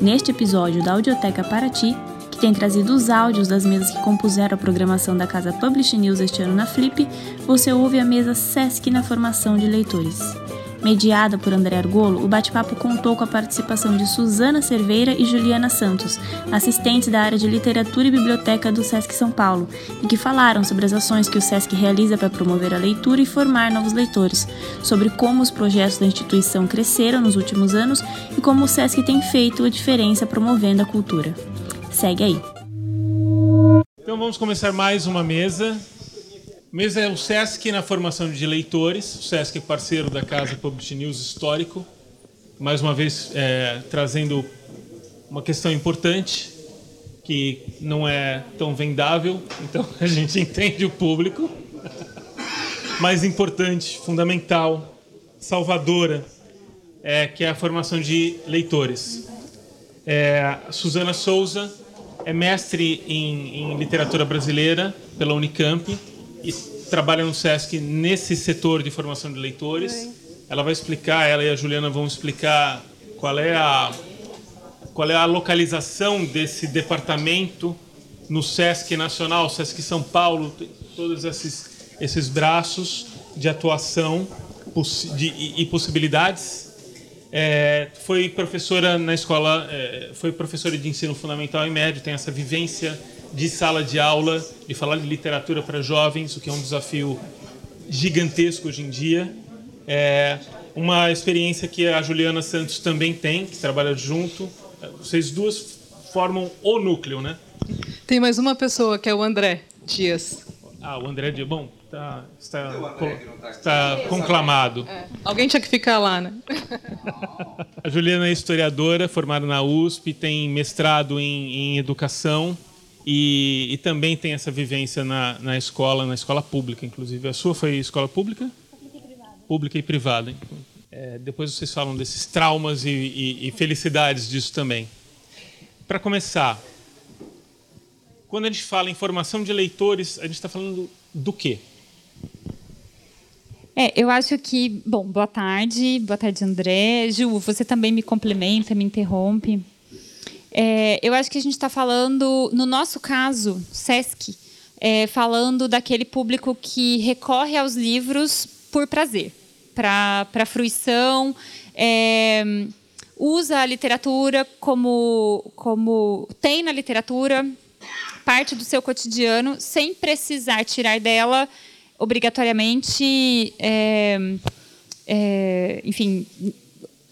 Neste episódio da Audioteca Paraty, que tem trazido os áudios das mesas que compuseram a programação da Casa Publish News este ano na Flip, você ouve a mesa Sesc na formação de leitores. Mediada por André Argolo, o bate-papo contou com a participação de Suzana Cerveira e Juliana Santos, assistentes da área de literatura e biblioteca do SESC São Paulo, e que falaram sobre as ações que o SESC realiza para promover a leitura e formar novos leitores, sobre como os projetos da instituição cresceram nos últimos anos e como o SESC tem feito a diferença promovendo a cultura. Segue aí. Então vamos começar mais uma mesa Mesa é o SESC na formação de leitores, o SESC é parceiro da Casa Publish News Histórico, mais uma vez é, trazendo uma questão importante, que não é tão vendável, então a gente entende o público, mais importante, fundamental, salvadora, é, que é a formação de leitores. É, Suzana Souza é mestre em, em literatura brasileira pela Unicamp, e trabalha no SESC nesse setor de formação de leitores. Ela vai explicar, ela e a Juliana vão explicar qual é a qual é a localização desse departamento no SESC Nacional, SESC São Paulo, todos esses esses braços de atuação de, e, e possibilidades. É, foi professora na escola, é, foi professora de ensino fundamental e médio, tem essa vivência de sala de aula, de falar de literatura para jovens, o que é um desafio gigantesco hoje em dia. É uma experiência que a Juliana Santos também tem, que trabalha junto. Vocês duas formam o núcleo, né? Tem mais uma pessoa, que é o André Dias. Ah, o André Dias. Bom, tá, está, tá está conclamado. É. Alguém tinha que ficar lá, né? a Juliana é historiadora, formada na USP, tem mestrado em, em educação e, e, também tem essa vivência na, na escola, na escola pública, inclusive. A sua foi escola pública? Pública e privada. Pública e privada. É, depois vocês falam desses traumas e, e, e felicidades disso também. Para começar, quando a gente fala em formação de leitores, a gente está falando do quê? É, eu acho que, bom, boa tarde, boa tarde, André. Ju, você também me complementa, me interrompe. É, eu acho que a gente está falando, no nosso caso, SESC, é, falando daquele público que recorre aos livros por prazer, para fruição, é, usa a literatura como, como tem na literatura, parte do seu cotidiano, sem precisar tirar dela obrigatoriamente, é, é, enfim,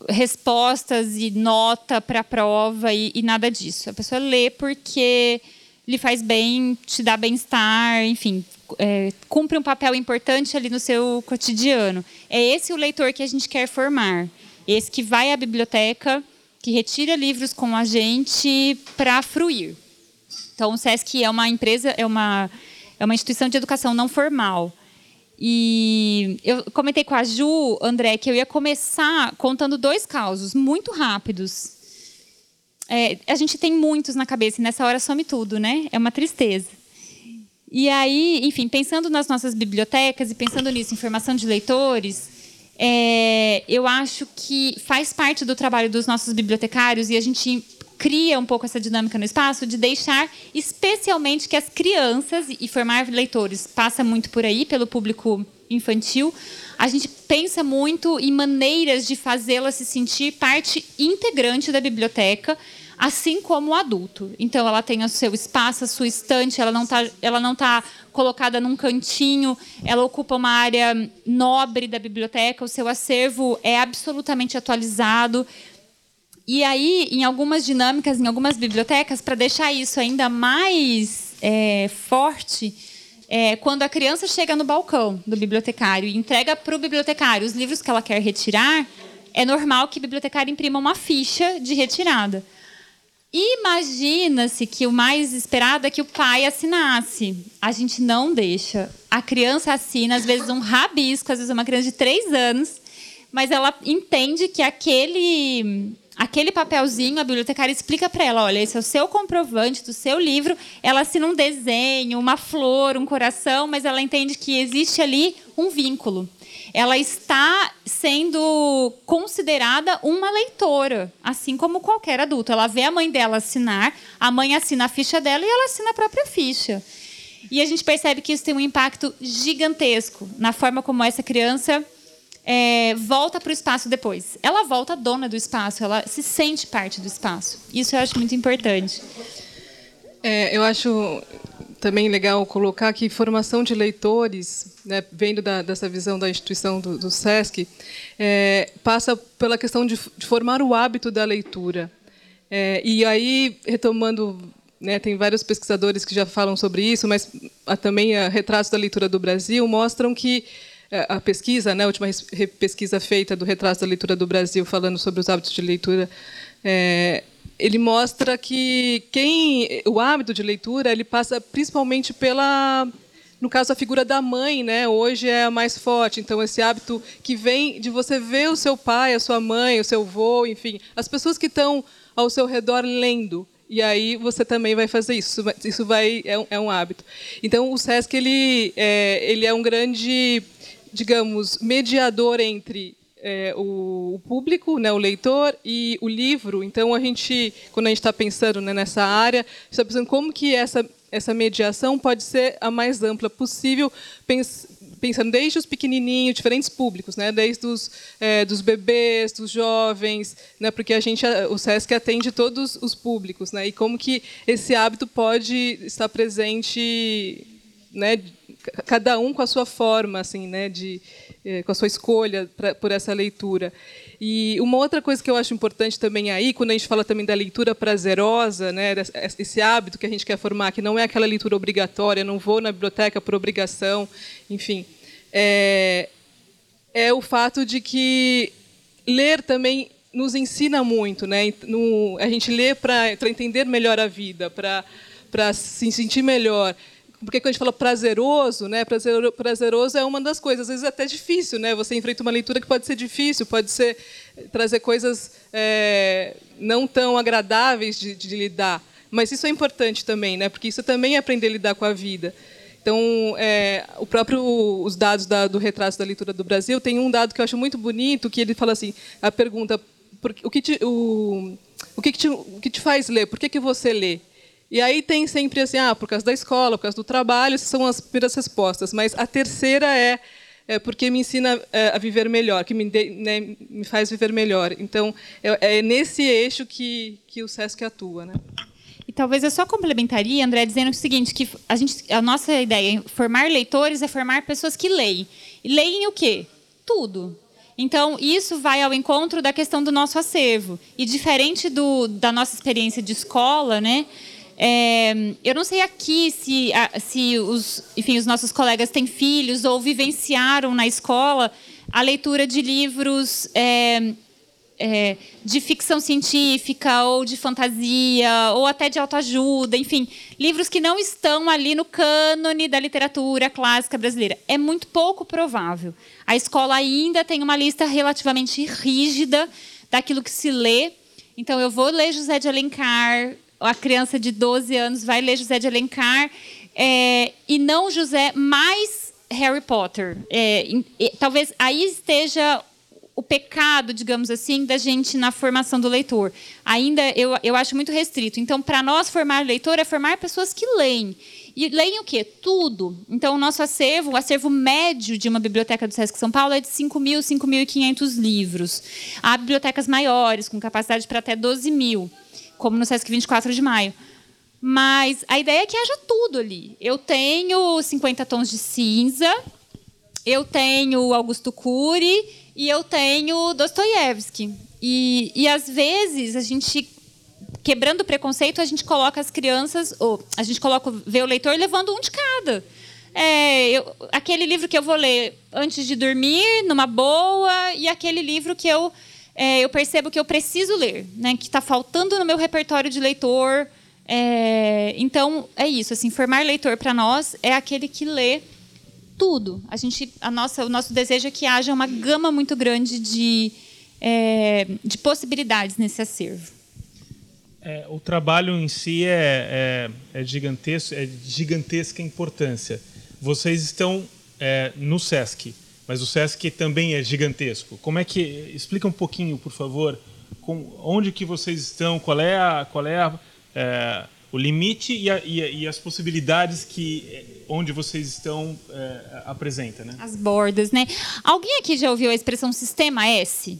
respostas e nota para a prova e, e, nada disso. A pessoa lê porque lhe faz bem, te dá bem-estar, enfim, é, cumpre um papel importante ali no seu cotidiano. É esse o leitor que a gente quer formar. Esse que vai à biblioteca, que retira livros com a gente para fruir. Então, o SESC é uma empresa, é uma, é uma instituição de educação não formal. E eu comentei com a Ju, André, que eu ia começar contando dois causos muito rápidos. É, a gente tem muitos na cabeça e nessa hora some tudo, né? É uma tristeza. E aí, enfim, pensando nas nossas bibliotecas e pensando nisso, informação de leitores, é, eu acho que faz parte do trabalho dos nossos bibliotecários e a gente cria um pouco essa dinâmica no espaço de deixar especialmente que as crianças e formar leitores passa muito por aí pelo público infantil. A gente pensa muito em maneiras de fazê-la se sentir parte integrante da biblioteca, assim como o adulto. Então, ela tem o seu espaço, a sua estante, ela não está ela não tá colocada num cantinho, ela ocupa uma área nobre da biblioteca, o seu acervo é absolutamente atualizado. E aí, em algumas dinâmicas, em algumas bibliotecas, para deixar isso ainda mais é, forte, é, quando a criança chega no balcão do bibliotecário e entrega para o bibliotecário os livros que ela quer retirar, é normal que o bibliotecário imprima uma ficha de retirada. Imagina-se que o mais esperado é que o pai assinasse. A gente não deixa. A criança assina, às vezes, um rabisco, às vezes, uma criança de três anos, mas ela entende que aquele aquele papelzinho, a bibliotecária explica para ela: olha, esse é o seu comprovante do seu livro. Ela assina um desenho, uma flor, um coração, mas ela entende que existe ali um vínculo. ela está sendo considerada uma leitora, assim como qualquer adulto. Ela vê a mãe dela assinar, a mãe assina a ficha dela e ela assina a própria ficha. E a gente percebe que isso tem um impacto gigantesco na forma como essa criança é, volta para o espaço depois. Ela volta dona do espaço, ela se sente parte do espaço. Isso eu acho muito importante. É, eu acho também legal colocar que formação de leitores, né, vendo da, dessa visão da instituição do, do SESC, é, passa pela questão de, de, formar o hábito da leitura. É, e aí, retomando, né, tem vários pesquisadores que já falam sobre isso, mas também a Retratos da Leitura do Brasil mostram que a pesquisa, né, a última pesquisa feita do Retratos da Leitura do Brasil, falando sobre os hábitos de leitura, é, ele mostra que quem o hábito de leitura ele passa principalmente pela no caso a figura da mãe né hoje é a mais forte. Então esse hábito que vem de você ver o seu pai a sua mãe o seu avô enfim as pessoas que estão ao seu redor lendo. E aí você também vai fazer isso isso vai é um, é um hábito. Então o Sesc ele é, ele é um grande digamos mediador entre é, o, público, né, o leitor e o livro. Então a gente, quando a gente está pensando né, nessa área, está pensando como que essa essa mediação pode ser a mais ampla possível, pens, pensando desde os pequenininhos, diferentes públicos, né, desde os é, dos bebês, dos jovens, né, porque a gente o Sesc atende todos os públicos, né, e como que esse hábito pode estar presente, né, cada um com a sua forma, assim, né, de é, com a sua escolha pra, por essa leitura. E uma outra coisa que eu acho importante também aí, quando a gente fala também da leitura prazerosa, né, esse hábito que a gente quer formar, que não é aquela leitura obrigatória, não vou na biblioteca por obrigação, enfim, é, é o fato de que ler também nos ensina muito, né? No, a gente lê para entender melhor a vida, para se sentir melhor porque quando a gente fala prazeroso, né, prazeroso é uma das coisas, às vezes é até difícil, né? Você enfrenta uma leitura que pode ser difícil, pode ser trazer coisas é, não tão agradáveis de, de, lidar, mas isso é importante também, né? Porque isso também é aprender a lidar com a vida. Então, é, o próprio os dados da, do retrato da leitura do Brasil tem um dado que eu acho muito bonito, que ele fala assim, a pergunta, por, o que te, o, o que, te, o que te faz ler? Por que que você lê? E aí tem sempre assim, ah, por causa da escola, por causa do trabalho, essas são as primeiras respostas. Mas a terceira é, é porque me ensina é, a viver melhor, que me, de, né, me faz viver melhor. Então, é, é, nesse eixo que, que o SESC atua. Né? E talvez eu só complementaria, André, dizendo o seguinte, que a, gente, a nossa ideia em formar leitores é formar pessoas que leem. E leem o quê? Tudo. Então, isso vai ao encontro da questão do nosso acervo. E diferente do, da nossa experiência de escola, né? É, eu não sei aqui se, se os, enfim, os nossos colegas têm filhos ou vivenciaram na escola a leitura de livros é, é, de ficção científica ou de fantasia ou até de autoajuda, enfim, livros que não estão ali no cânone da literatura clássica brasileira. É muito pouco provável. A escola ainda tem uma lista relativamente rígida daquilo que se lê. Então, eu vou ler José de Alencar, a criança de 12 anos vai ler José de Alencar é, e não José mais Harry Potter. É, e, talvez aí esteja o pecado, digamos assim, da gente na formação do leitor. Ainda eu, eu acho muito restrito. Então, para nós, formar leitor é formar pessoas que leem. E leem o quê? Tudo. Então, o nosso acervo, o acervo médio de uma biblioteca do Sesc São Paulo é de 5.000, 5.500 livros. Há bibliotecas maiores, com capacidade para até 12 mil como no Sesc 24 de maio. Mas a ideia é que haja tudo ali. Eu tenho 50 tons de cinza, eu tenho Augusto Cury e eu tenho Dostoiévski. E, e às vezes a gente quebrando o preconceito, a gente coloca as crianças, ou a gente coloca vê o leitor levando um de cada. É, eu, aquele livro que eu vou ler antes de dormir, numa boa, e aquele livro que eu é, eu percebo que eu preciso ler, né? Que está faltando no meu repertório de leitor. É, então é isso. Assim, formar leitor para nós é aquele que lê tudo. A gente, a nossa, o nosso desejo é que haja uma gama muito grande de, é, de possibilidades nesse acervo. É, o trabalho em si é, é, é, gigantesco, é de gigantesca importância. Vocês estão é, no SESC mas o SESC também é gigantesco. Como é que explica um pouquinho, por favor, com, onde que vocês estão, qual é a, qual é, a, é o limite e, a, e, a, e, as possibilidades que onde vocês estão é, apresenta, né? As bordas, né? Alguém aqui já ouviu a expressão sistema S?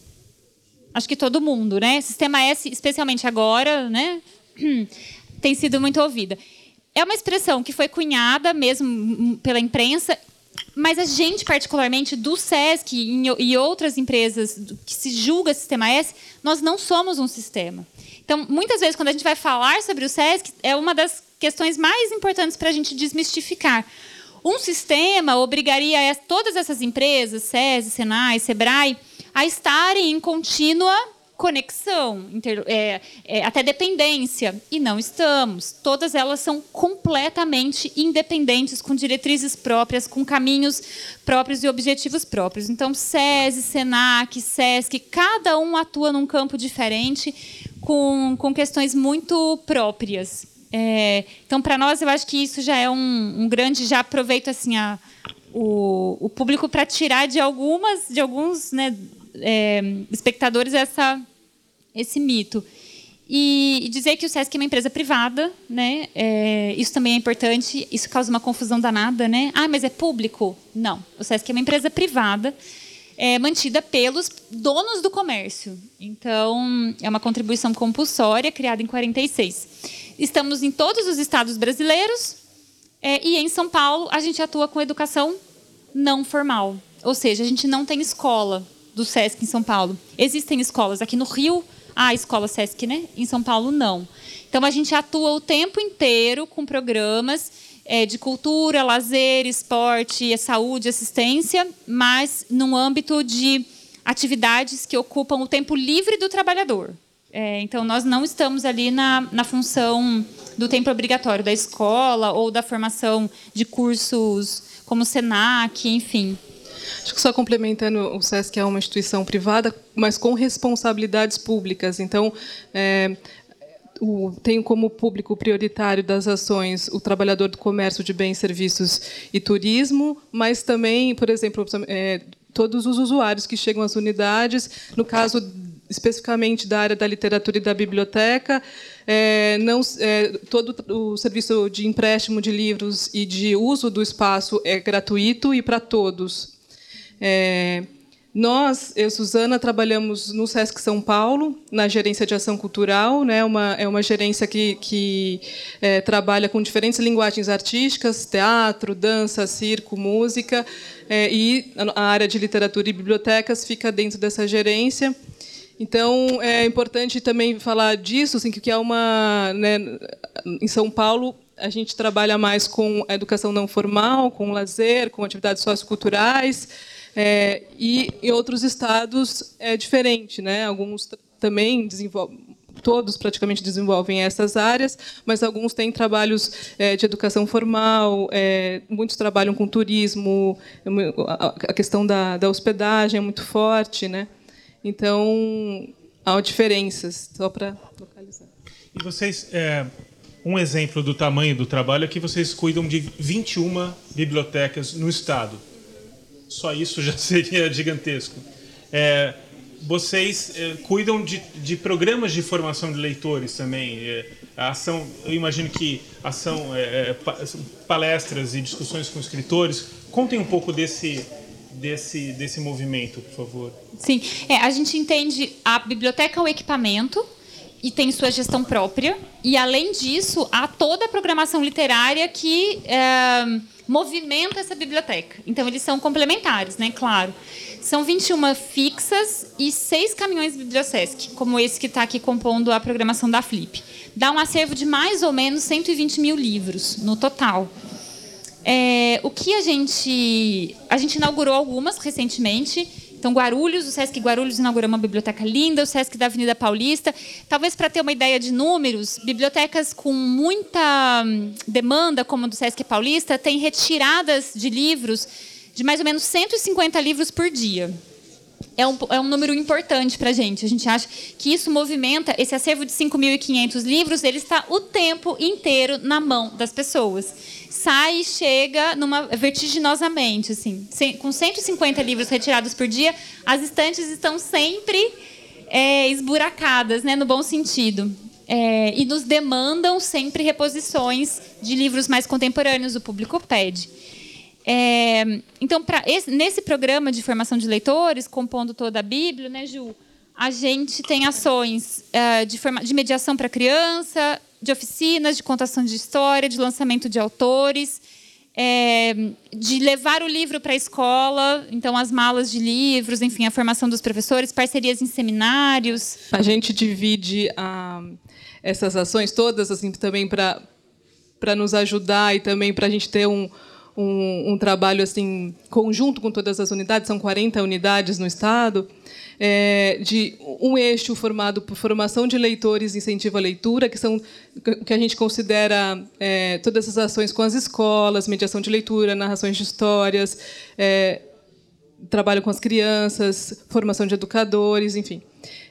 Acho que todo mundo, né? Sistema S, especialmente agora, né? Tem sido muito ouvida. É uma expressão que foi cunhada mesmo pela imprensa mas a gente, particularmente do SESC e outras empresas que se julga sistema S, nós não somos um sistema. Então, muitas vezes, quando a gente vai falar sobre o SESC, é uma das questões mais importantes para a gente desmistificar. Um sistema obrigaria todas essas empresas, SESI, Senai, SEBRAE, a estarem em contínua conexão, inter, é, é, até dependência. E não estamos. Todas elas são completamente independentes, com diretrizes próprias, com caminhos próprios e objetivos próprios. Então, SESI, SENAC, SESC, cada um atua num campo diferente, com, com questões muito próprias. É, então, para nós, eu acho que isso já é um, um grande. Já aproveito assim a, o, o público para tirar de algumas, de alguns, né, é, espectadores essa, esse mito. E, e, dizer que o SESC é uma empresa privada, né? É, isso também é importante. Isso causa uma confusão danada, né? Ah, mas é público? Não. O SESC é uma empresa privada, é, mantida pelos donos do comércio. Então, é uma contribuição compulsória criada em 46. Estamos em todos os estados brasileiros é, e em São Paulo a gente atua com educação não formal. Ou seja, a gente não tem escola do SESC em São Paulo. Existem escolas aqui no Rio, a escola SESC, né? Em São Paulo, não. Então, a gente atua o tempo inteiro com programas é, de cultura, lazer, esporte, saúde, assistência, mas num âmbito de atividades que ocupam o tempo livre do trabalhador. É, então, nós não estamos ali na, na função do tempo obrigatório da escola ou da formação de cursos como o SENAC, enfim. Acho que só complementando, o SESC é uma instituição privada, mas com responsabilidades públicas. Então, é, o, tenho como público prioritário das ações o trabalhador do comércio de bens, serviços e turismo, mas também, por exemplo, é, todos os usuários que chegam às unidades, no caso especificamente da área da literatura e da biblioteca, é, não, é, todo o serviço de empréstimo de livros e de uso do espaço é gratuito e para todos. É, nós, eu Suzana, trabalhamos no SESC São Paulo, na gerência de ação cultural. Né, uma, é uma gerência que, que é, trabalha com diferentes linguagens artísticas, teatro, dança, circo, música, é, e a área de literatura e bibliotecas fica dentro dessa gerência. Então, é importante também falar disso, assim, que é uma... Né, em São Paulo, a gente trabalha mais com a educação não formal, com lazer, com atividades socioculturais, é, e em outros estados é diferente, né? Alguns também desenvolvem, todos praticamente desenvolvem essas áreas, mas alguns têm trabalhos é, de educação formal, é, muitos trabalham com turismo, a questão da, da hospedagem é muito forte, né? Então há diferenças, só para localizar. E vocês, é, um exemplo do tamanho do trabalho é que vocês cuidam de 21 bibliotecas no estado só isso já seria gigantesco. É, vocês é, cuidam de, de, programas de formação de leitores também. É, a ação, eu imagino que ação, é, é palestras e discussões com escritores. Contem um pouco desse desse desse movimento, por favor. Sim, é, a gente entende a biblioteca é o equipamento e tem sua gestão própria. E além disso, há toda a programação literária que movimenta essa biblioteca. Então, eles são complementares, né? Claro. São 21 fixas e seis caminhões Bibliosesc, como esse que está aqui compondo a programação da Flip. Dá um acervo de mais ou menos 120 mil livros no total. É, o que a gente. A gente inaugurou algumas recentemente então, Guarulhos, o Sesc Guarulhos inaugurou uma biblioteca linda, o Sesc da Avenida Paulista. Talvez para ter uma ideia de números, bibliotecas com muita hum, demanda, como a do Sesc Paulista, têm retiradas de livros de mais ou menos 150 livros por dia. É um, é um número importante para a gente. A gente acha que isso movimenta esse acervo de 5.500 livros, ele está o tempo inteiro na mão das pessoas sai e chega numa vertiginosamente, assim, com 150 livros retirados por dia, as estantes estão sempre é, esburacadas, né, no bom sentido. É, e nos demandam sempre reposições de livros mais contemporâneos, o público pede. É, então, esse, nesse programa de formação de leitores, compondo toda a Bíblia, né, Ju, a gente tem ações é, de, forma, de mediação para criança, de oficinas, de contação de história, de lançamento de autores, é, de levar o livro para a escola, então as malas de livros, enfim, a formação dos professores, parcerias em seminários. A gente divide ah, essas ações todas assim também para para nos ajudar e também para a gente ter um, um, um, trabalho assim conjunto com todas as unidades, são 40 unidades no estado, é, de um eixo formado por formação de leitores e incentivo à leitura, que são que a gente considera é, todas as ações com as escolas, mediação de leitura, narrações de histórias, é, trabalho com as crianças, formação de educadores, enfim.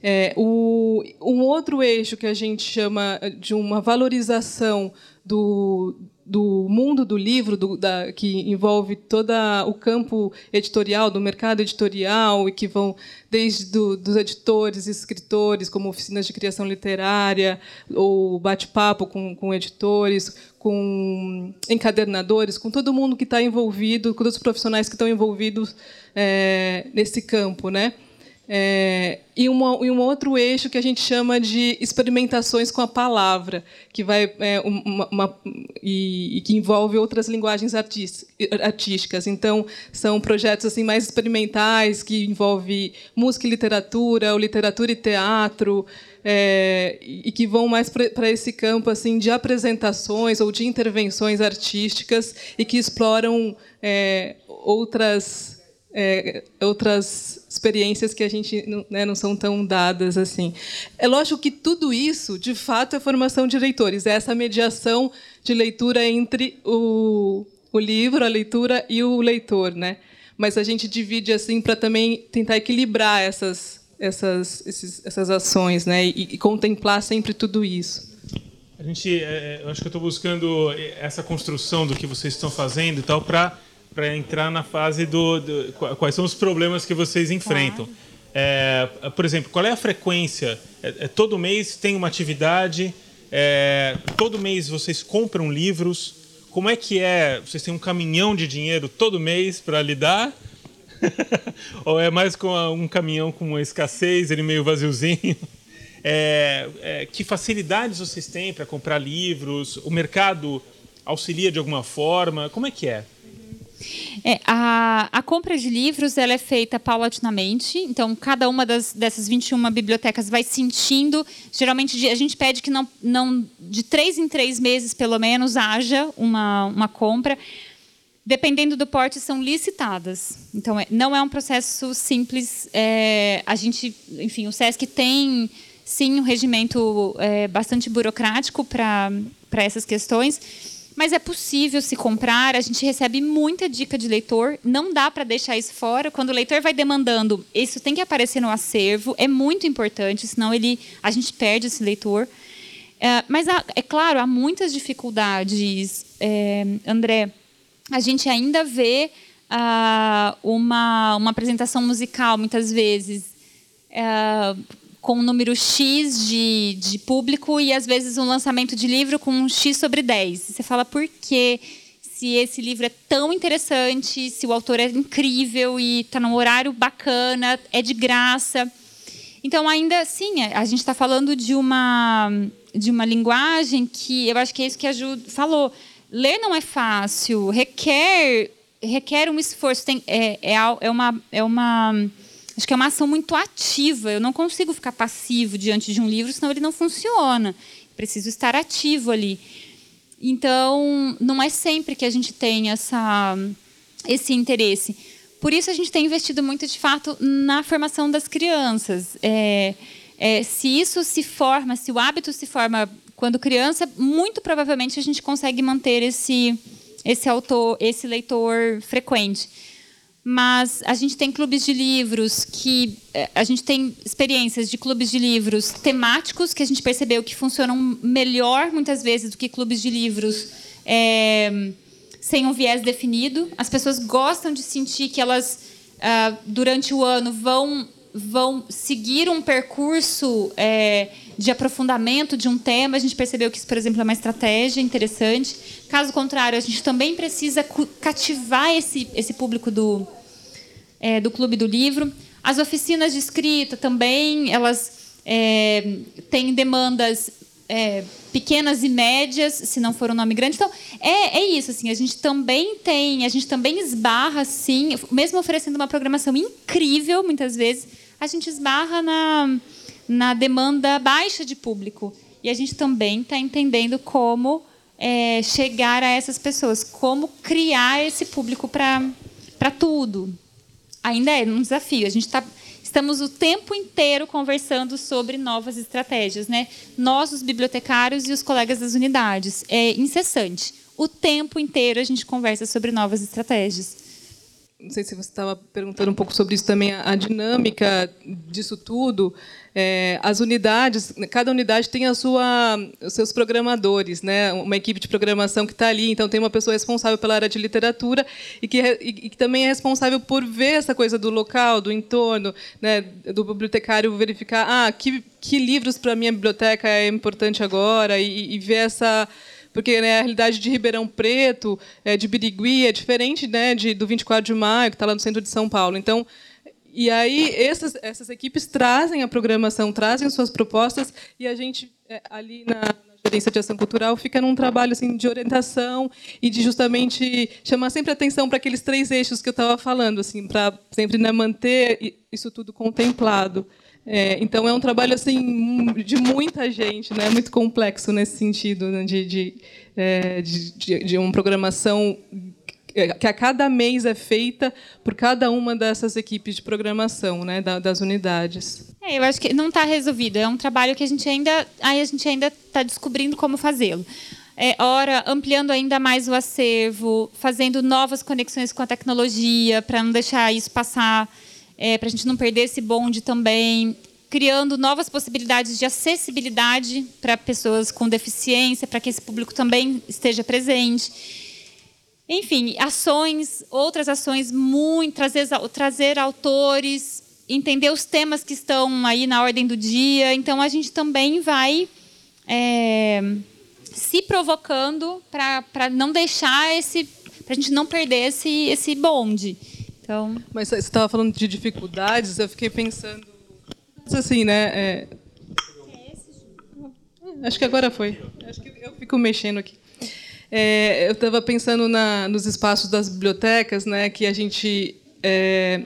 É, o, um outro eixo que a gente chama de uma valorização do, do mundo do livro, do, da, que envolve todo o campo editorial, do mercado editorial, e que vão desde do, dos editores, escritores, como oficinas de criação literária, ou bate-papo com, com editores, com encadernadores, com todo mundo que está envolvido, com todos os profissionais que estão envolvidos é, nesse campo. Né? É, e, uma, e, um outro eixo que a gente chama de experimentações com a palavra, que vai é, uma, uma, e, e, que envolve outras linguagens artísticas. Então, são projetos assim mais experimentais que envolvem música e literatura, ou literatura e teatro, é, e que vão mais para esse campo assim de apresentações ou de intervenções artísticas e que exploram é, outras é, outras experiências que a gente não, né, não, são tão dadas assim. É lógico que tudo isso, de fato, é formação de leitores, é essa mediação de leitura entre o, o livro, a leitura e o leitor, né? Mas a gente divide assim para também tentar equilibrar essas essas esses, essas ações, né? E, e, contemplar sempre tudo isso. A gente, é, eu acho que eu estou buscando essa construção do que vocês estão fazendo e tal para para entrar na fase do, do, quais são os problemas que vocês enfrentam. Claro. É, por exemplo, qual é a frequência? É, é, todo mês tem uma atividade? É, todo mês vocês compram livros? Como é que é? Vocês têm um caminhão de dinheiro todo mês para lidar? Ou é mais com um caminhão com uma escassez, ele meio vaziozinho? É, é, que facilidades vocês têm para comprar livros? O mercado auxilia de alguma forma? Como é que é? É, a, a, compra de livros ela é feita paulatinamente, então cada uma das, dessas 21 bibliotecas vai sentindo. Geralmente a gente pede que não, não de três em três meses, pelo menos, haja uma, uma compra. Dependendo do porte, são licitadas. Então, é, não é um processo simples. É, a gente, enfim, o SESC tem sim um regimento é, bastante burocrático para essas questões mas é possível se comprar. A gente recebe muita dica de leitor. Não dá para deixar isso fora. Quando o leitor vai demandando, isso tem que aparecer no acervo. É muito importante, senão ele, a gente perde esse leitor. É, mas há, é claro, há muitas dificuldades, é, André. A gente ainda vê ah, uma, uma apresentação musical muitas vezes. É, com um número X de, de público e às vezes um lançamento de livro com um X sobre 10. Você fala por quê? Se esse livro é tão interessante, se o autor é incrível e está num horário bacana, é de graça. Então, ainda assim, a gente está falando de uma, de uma linguagem que eu acho que é isso que a Ju falou. Ler não é fácil, requer, requer um esforço. Tem, é, é, é uma. É uma Acho que é uma ação muito ativa. Eu não consigo ficar passivo diante de um livro, senão ele não funciona. Preciso estar ativo ali. Então, não é sempre que a gente tem essa, esse interesse. Por isso, a gente tem investido muito, de fato, na formação das crianças. É, é, se isso se forma, se o hábito se forma quando criança, muito provavelmente a gente consegue manter esse, esse autor, esse leitor frequente mas a gente tem clubes de livros que eh, a gente tem experiências de clubes de livros temáticos que a gente percebeu que funcionam melhor muitas vezes do que clubes de livros é, sem um viés definido. As pessoas gostam de sentir que elas, uh, durante o ano, vão, vão seguir um percurso é, de aprofundamento de um tema. A gente percebeu que isso, por exemplo, é uma estratégia interessante. Caso contrário, a gente também precisa cativar esse, esse público do, é, do Clube do Livro. As oficinas de escrita também, elas é, têm demandas é, pequenas e médias, se não for um nome grande. Então, é, é isso, assim, a gente também tem, a gente também esbarra, sim, mesmo oferecendo uma programação incrível, muitas vezes, a gente esbarra na, na demanda baixa de público. E a gente também está entendendo como é, chegar a essas pessoas, como criar esse público para tudo. Ainda é um desafio. A gente está estamos o tempo inteiro conversando sobre novas estratégias, né? Nós, os bibliotecários e os colegas das unidades. É incessante. O tempo inteiro a gente conversa sobre novas estratégias não sei se você estava perguntando um pouco sobre isso também, a, dinâmica disso tudo. É, as unidades, cada unidade tem a sua, os seus programadores, né? uma equipe de programação que está ali. Então, tem uma pessoa responsável pela área de literatura e que, e, e que também é responsável por ver essa coisa do local, do entorno, né? do bibliotecário verificar ah, que, que livros para a minha biblioteca é importante agora e, e ver essa porque né, a realidade de Ribeirão Preto, é, de Birigui, é diferente né, de, do 24 de maio, que está lá no centro de São Paulo. Então, e aí essas, essas equipes trazem a programação, trazem suas propostas, e a gente, é, ali na, na gerência de ação cultural fica num trabalho assim de orientação e de justamente chamar sempre atenção para aqueles três eixos que eu estava falando, assim, para sempre né, manter isso tudo contemplado. É, então é um trabalho assim de muita gente, né? Muito complexo nesse sentido né? de, de, é, de, de, uma programação que a cada mês é feita por cada uma dessas equipes de programação, né? das unidades. É, eu acho que não está resolvido. É um trabalho que a gente ainda, aí a gente ainda está descobrindo como fazê-lo. É, ora, ampliando ainda mais o acervo, fazendo novas conexões com a tecnologia para não deixar isso passar é, para a gente não perder esse bonde também, criando novas possibilidades de acessibilidade para pessoas com deficiência, para que esse público também esteja presente. Enfim, ações, outras ações, muito, trazer, trazer autores, entender os temas que estão aí na ordem do dia. Então, a gente também vai é, se provocando para não deixar esse. para a gente não perder esse, esse bonde. Então... Mas você estava falando de dificuldades, eu fiquei pensando. Assim, né? É... Acho que agora foi. Acho que eu fico mexendo aqui. É, eu estava pensando na, nos espaços das bibliotecas, né, que a gente é,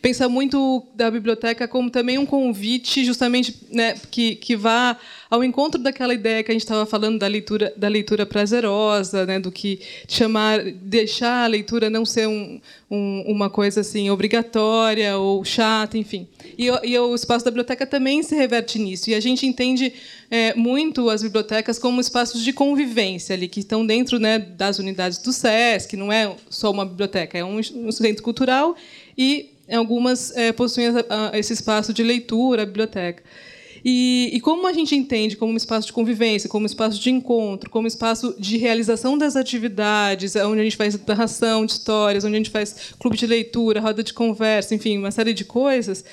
pensa muito da biblioteca como também um convite, justamente, né, que, que vá ao encontro daquela ideia que a gente estava falando da leitura da leitura prazerosa, né, do que chamar deixar a leitura não ser um, um, uma coisa assim obrigatória ou chata, enfim. E, e, o espaço da biblioteca também se reverte nisso. E a gente entende é, muito as bibliotecas como espaços de convivência ali que estão dentro né, das unidades do SESC. Não é só uma biblioteca, é um, um centro cultural e algumas é, possuem esse espaço de leitura, a biblioteca. E, e, como a gente entende como um espaço de convivência, como um espaço de encontro, como um espaço de realização das atividades, onde a gente faz narração de histórias, onde a gente faz clube de leitura, roda de conversa, enfim, uma série de coisas,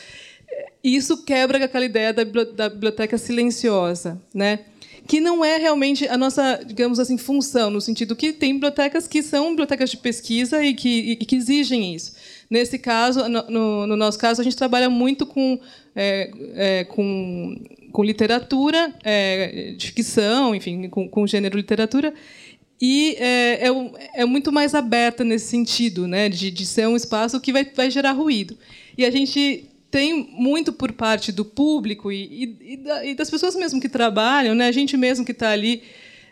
isso quebra aquela ideia da biblioteca silenciosa, né? que não é realmente a nossa, digamos assim, função, no sentido que tem bibliotecas que são bibliotecas de pesquisa e que, e que exigem isso. Nesse caso, no, no, nosso caso, a gente trabalha muito com, é, é, com, com literatura, é, de ficção, enfim, com, com gênero literatura, e é, é, é, muito mais aberta nesse sentido, né, de, de ser um espaço que vai, vai gerar ruído. E a gente tem muito por parte do público e, e, e das pessoas mesmo que trabalham, né, a gente mesmo que está ali,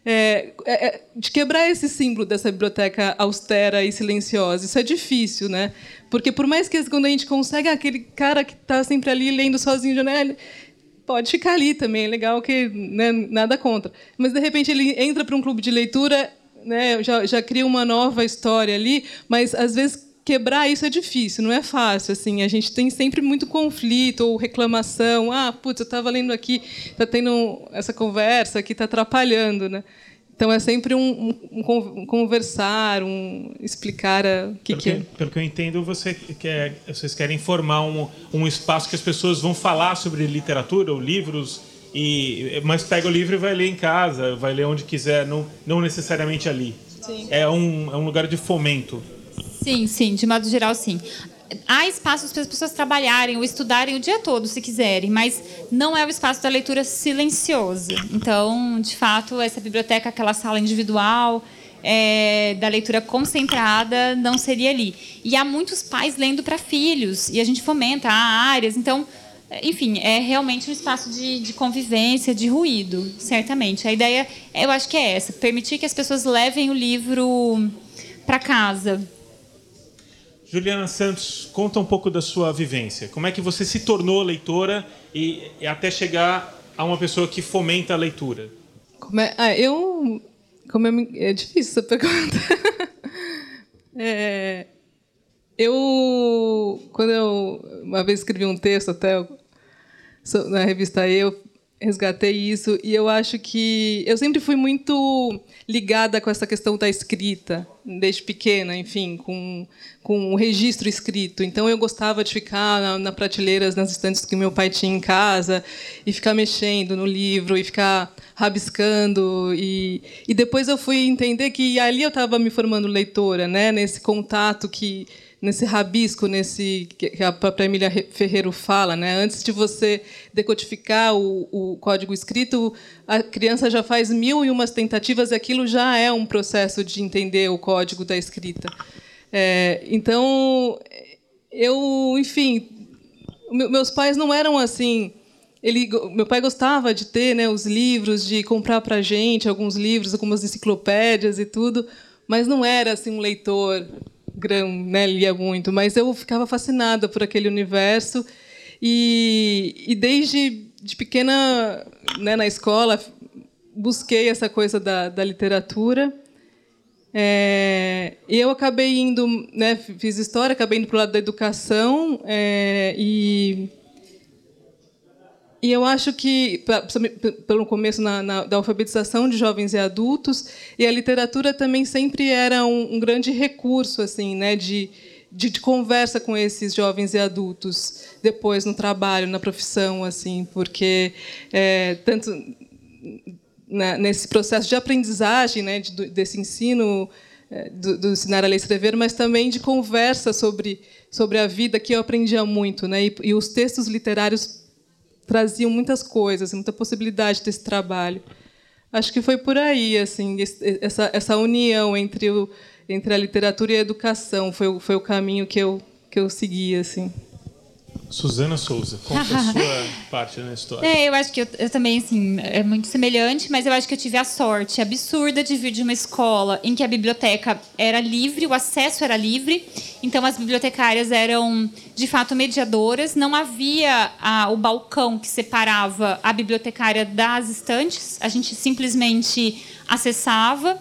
é, é, é, de quebrar esse símbolo dessa biblioteca austera e silenciosa. Isso é difícil, né? Porque por mais que quando a gente consegue aquele cara que está sempre ali lendo sozinho, né? pode ficar ali também, é legal que né, nada contra. Mas de repente ele entra para um clube de leitura, né, já, já cria uma nova história ali, mas às vezes quebrar isso é difícil, não é fácil. Assim, a gente tem sempre muito conflito ou reclamação. Ah, putz, eu estava lendo aqui, está tendo essa conversa que está atrapalhando, né? Então é sempre um, um, um conversar, um explicar o que, que, é. Pelo que eu entendo, você quer, vocês querem formar um, um espaço que as pessoas vão falar sobre literatura ou livros, e, mas pega o livro e vai ler em casa, vai ler onde quiser, não, não necessariamente ali. Sim. É um, é um lugar de fomento. Sim, sim, de modo geral, sim há espaços para as pessoas trabalharem ou estudarem o dia todo, se quiserem, mas não é o espaço da leitura silenciosa. Então, de fato, essa biblioteca, aquela sala individual é, da leitura concentrada, não seria ali. E há muitos pais lendo para filhos, e a gente fomenta, há áreas. Então, enfim, é realmente um espaço de, de convivência, de ruído, certamente. A ideia, eu acho que é essa: permitir que as pessoas levem o livro para casa Juliana Santos, conta um pouco da sua vivência. Como é que você se tornou leitora e, e até chegar a uma pessoa que fomenta a leitura? Como é, ah, eu, como é, é difícil essa pergunta. é, eu, quando eu uma vez escrevi um texto até na revista Eu, resgatei isso e eu acho que eu sempre fui muito ligada com essa questão da escrita desde pequena, enfim, com com o registro escrito. Então eu gostava de ficar na, na prateleiras, nas estantes que meu pai tinha em casa e ficar mexendo no livro e ficar rabiscando e, e depois eu fui entender que ali eu estava me formando leitora, né, nesse contato que nesse rabisco, nesse que a própria Emília Ferreiro fala, né? Antes de você decodificar o, o, código escrito, a criança já faz mil e umas tentativas, e aquilo já é um processo de entender o código da escrita. É, então, eu, enfim, meus pais não eram assim. Ele, meu pai gostava de ter, né, os livros, de comprar para gente alguns livros, algumas enciclopédias e tudo, mas não era assim um leitor grão, né, lia muito, mas eu ficava fascinada por aquele universo e, e desde de pequena, né, na escola, busquei essa coisa da, da literatura. É, eu acabei indo, né, fiz história, acabei indo para o lado da educação é, e e eu acho que, pelo começo na, na, da alfabetização de jovens e adultos, e a literatura também sempre era um, um grande recurso assim, né, de, de, de, conversa com esses jovens e adultos depois no trabalho, na profissão, assim, porque é, tanto na, nesse processo de aprendizagem, né, de, desse ensino é, do, do, ensinar a ler e escrever, mas também de conversa sobre sobre a vida que eu aprendia muito, né, e, e os textos literários traziam muitas coisas, muita possibilidade desse trabalho. Acho que foi por aí, assim, essa, essa união entre, o, entre a literatura e a educação foi, foi o caminho que eu, que eu segui, assim. Suzana Souza, conta a sua parte na história. É, eu acho que eu, eu, também, assim, é muito semelhante, mas eu acho que eu tive a sorte absurda de vir de uma escola em que a biblioteca era livre, o acesso era livre, então as bibliotecárias eram, de fato, mediadoras, não havia a, o balcão que separava a bibliotecária das estantes, a gente simplesmente acessava,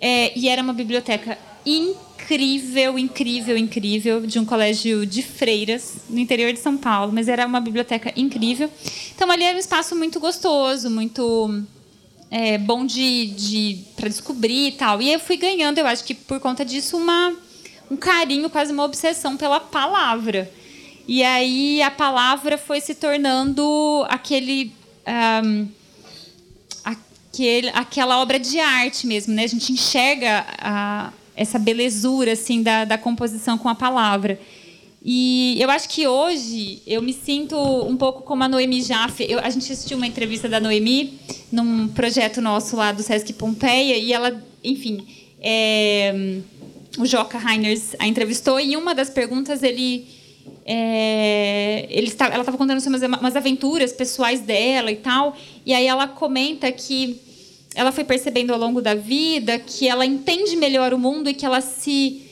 é, e era uma biblioteca incrível incrível, incrível, incrível, de um colégio de freiras no interior de São Paulo, mas era uma biblioteca incrível. Então ali era um espaço muito gostoso, muito é, bom de, de para descobrir e tal. E eu fui ganhando, eu acho que por conta disso, uma, um carinho, quase uma obsessão pela palavra. E aí a palavra foi se tornando aquele. Um, aquele, aquela obra de arte mesmo, né? A gente enxerga a, essa belezura assim da, da composição com a palavra. E eu acho que hoje eu me sinto um pouco como a Noemi Jaffe. Eu, a gente assistiu uma entrevista da Noemi num projeto nosso lá do Sesc Pompeia e ela, enfim, é, o Joca Reiners a entrevistou e uma das perguntas ele, é, ele ela estava contando umas, umas aventuras pessoais dela e tal e aí ela comenta que ela foi percebendo ao longo da vida que ela entende melhor o mundo e que ela se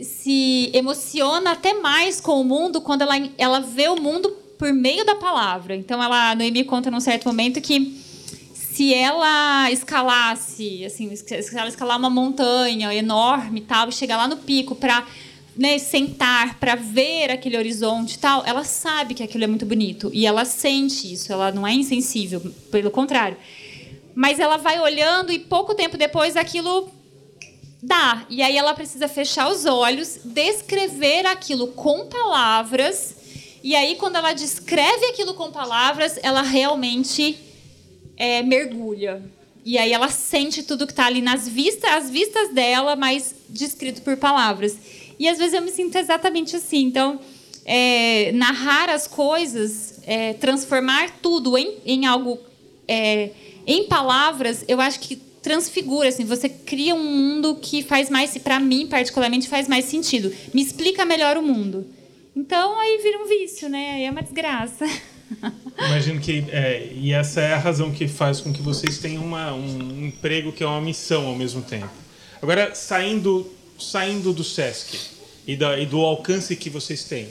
se emociona até mais com o mundo quando ela, ela vê o mundo por meio da palavra. Então ela Noemi conta num certo momento que se ela escalasse, assim, se ela escalar uma montanha enorme tal, e chegar lá no pico para né, sentar para ver aquele horizonte tal, ela sabe que aquilo é muito bonito e ela sente isso, ela não é insensível, pelo contrário. Mas ela vai olhando e pouco tempo depois aquilo dá. E aí ela precisa fechar os olhos, descrever aquilo com palavras. E aí, quando ela descreve aquilo com palavras, ela realmente é, mergulha. E aí ela sente tudo que está ali nas vistas, as vistas dela, mas descrito por palavras. E às vezes eu me sinto exatamente assim. Então, é, narrar as coisas, é, transformar tudo em, em algo é, em palavras, eu acho que transfigura, assim, você cria um mundo que faz mais, para mim particularmente, faz mais sentido. Me explica melhor o mundo. Então aí vira um vício, né? Aí é uma desgraça. Imagino que é, e essa é a razão que faz com que vocês tenham uma, um emprego que é uma missão ao mesmo tempo. Agora saindo saindo do Sesc e, da, e do alcance que vocês têm,